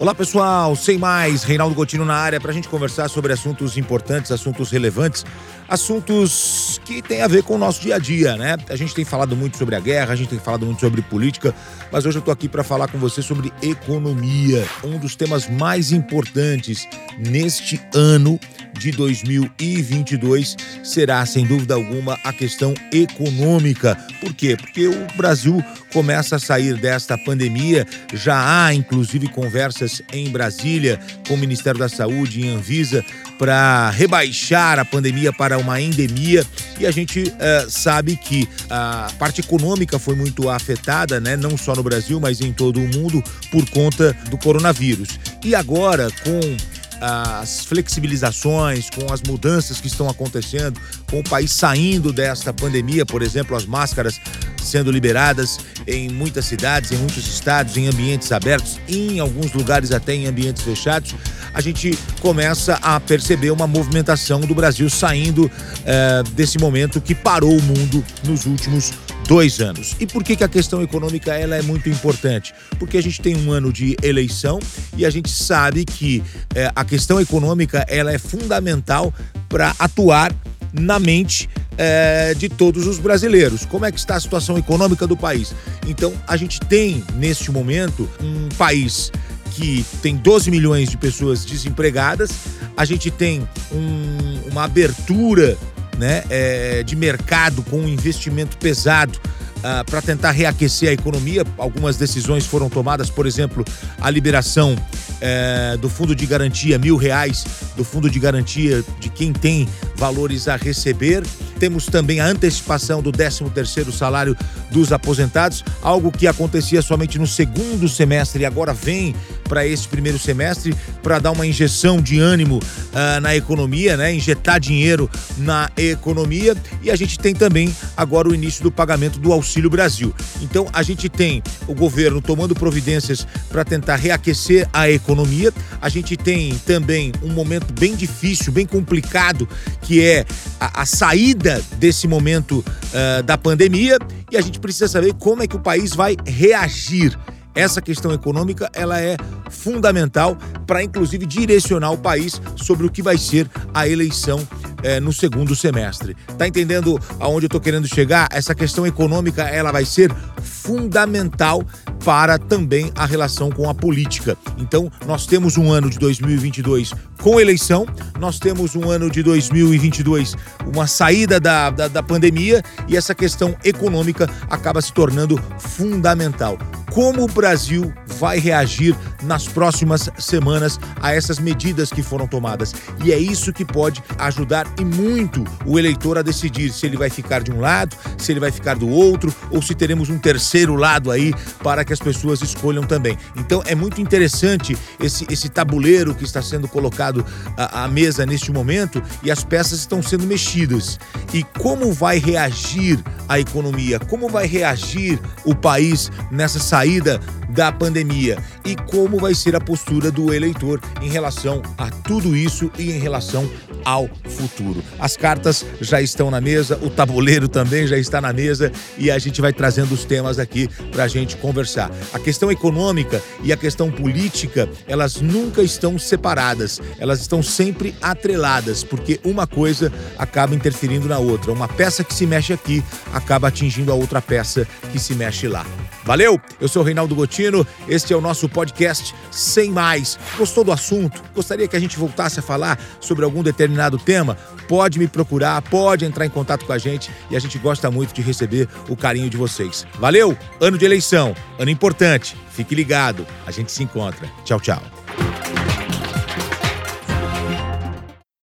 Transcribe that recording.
Olá pessoal, sem mais, Reinaldo Gotino na área para a gente conversar sobre assuntos importantes, assuntos relevantes, assuntos que têm a ver com o nosso dia a dia, né? A gente tem falado muito sobre a guerra, a gente tem falado muito sobre política, mas hoje eu estou aqui para falar com você sobre economia, um dos temas mais importantes neste ano de 2022 será, sem dúvida alguma, a questão econômica. Por quê? Porque o Brasil começa a sair desta pandemia, já há inclusive conversas em Brasília com o Ministério da Saúde e Anvisa para rebaixar a pandemia para uma endemia e a gente uh, sabe que a parte econômica foi muito afetada, né, não só no Brasil, mas em todo o mundo por conta do coronavírus. E agora com as flexibilizações, com as mudanças que estão acontecendo, com o país saindo desta pandemia, por exemplo, as máscaras sendo liberadas em muitas cidades, em muitos estados, em ambientes abertos, em alguns lugares até em ambientes fechados, a gente começa a perceber uma movimentação do Brasil saindo eh, desse momento que parou o mundo nos últimos dois anos. E por que, que a questão econômica ela é muito importante? Porque a gente tem um ano de eleição e a gente sabe que é, a questão econômica ela é fundamental para atuar na mente é, de todos os brasileiros. Como é que está a situação econômica do país? Então, a gente tem, neste momento, um país que tem 12 milhões de pessoas desempregadas, a gente tem um, uma abertura né, é, de mercado com um investimento pesado ah, para tentar reaquecer a economia. Algumas decisões foram tomadas, por exemplo, a liberação uh, do fundo de garantia, mil reais do fundo de garantia de quem tem valores a receber. Temos também a antecipação do 13º salário dos aposentados, algo que acontecia somente no segundo semestre e agora vem para esse primeiro semestre para dar uma injeção de ânimo uh, na economia, né? Injetar dinheiro na economia e a gente tem também agora o início do pagamento do Auxílio Brasil. Então a gente tem o governo tomando providências para tentar reaquecer a economia. A gente tem também um momento bem difícil, bem complicado, que é a, a saída desse momento uh, da pandemia e a gente precisa saber como é que o país vai reagir essa questão econômica ela é fundamental para, inclusive, direcionar o país sobre o que vai ser a eleição é, no segundo semestre. Tá entendendo aonde eu estou querendo chegar? Essa questão econômica ela vai ser fundamental para também a relação com a política. Então, nós temos um ano de 2022 com eleição, nós temos um ano de 2022, uma saída da, da, da pandemia e essa questão econômica acaba se tornando fundamental como o Brasil vai reagir nas próximas semanas a essas medidas que foram tomadas. E é isso que pode ajudar e muito o eleitor a decidir se ele vai ficar de um lado, se ele vai ficar do outro, ou se teremos um terceiro lado aí para que as pessoas escolham também. Então é muito interessante esse, esse tabuleiro que está sendo colocado à, à mesa neste momento e as peças estão sendo mexidas. E como vai reagir a economia? Como vai reagir o país nessa saída da pandemia? E como vai ser a postura do eleitor em relação a tudo isso e em relação ao futuro. As cartas já estão na mesa, o tabuleiro também já está na mesa e a gente vai trazendo os temas aqui para a gente conversar. A questão econômica e a questão política, elas nunca estão separadas, elas estão sempre atreladas, porque uma coisa acaba interferindo na outra. Uma peça que se mexe aqui acaba atingindo a outra peça que se mexe lá. Valeu? Eu sou o Reinaldo Gotino, este é o nosso podcast Sem Mais. Gostou do assunto? Gostaria que a gente voltasse a falar sobre algum determinado tema? Pode me procurar, pode entrar em contato com a gente e a gente gosta muito de receber o carinho de vocês. Valeu? Ano de eleição, ano importante. Fique ligado, a gente se encontra. Tchau, tchau.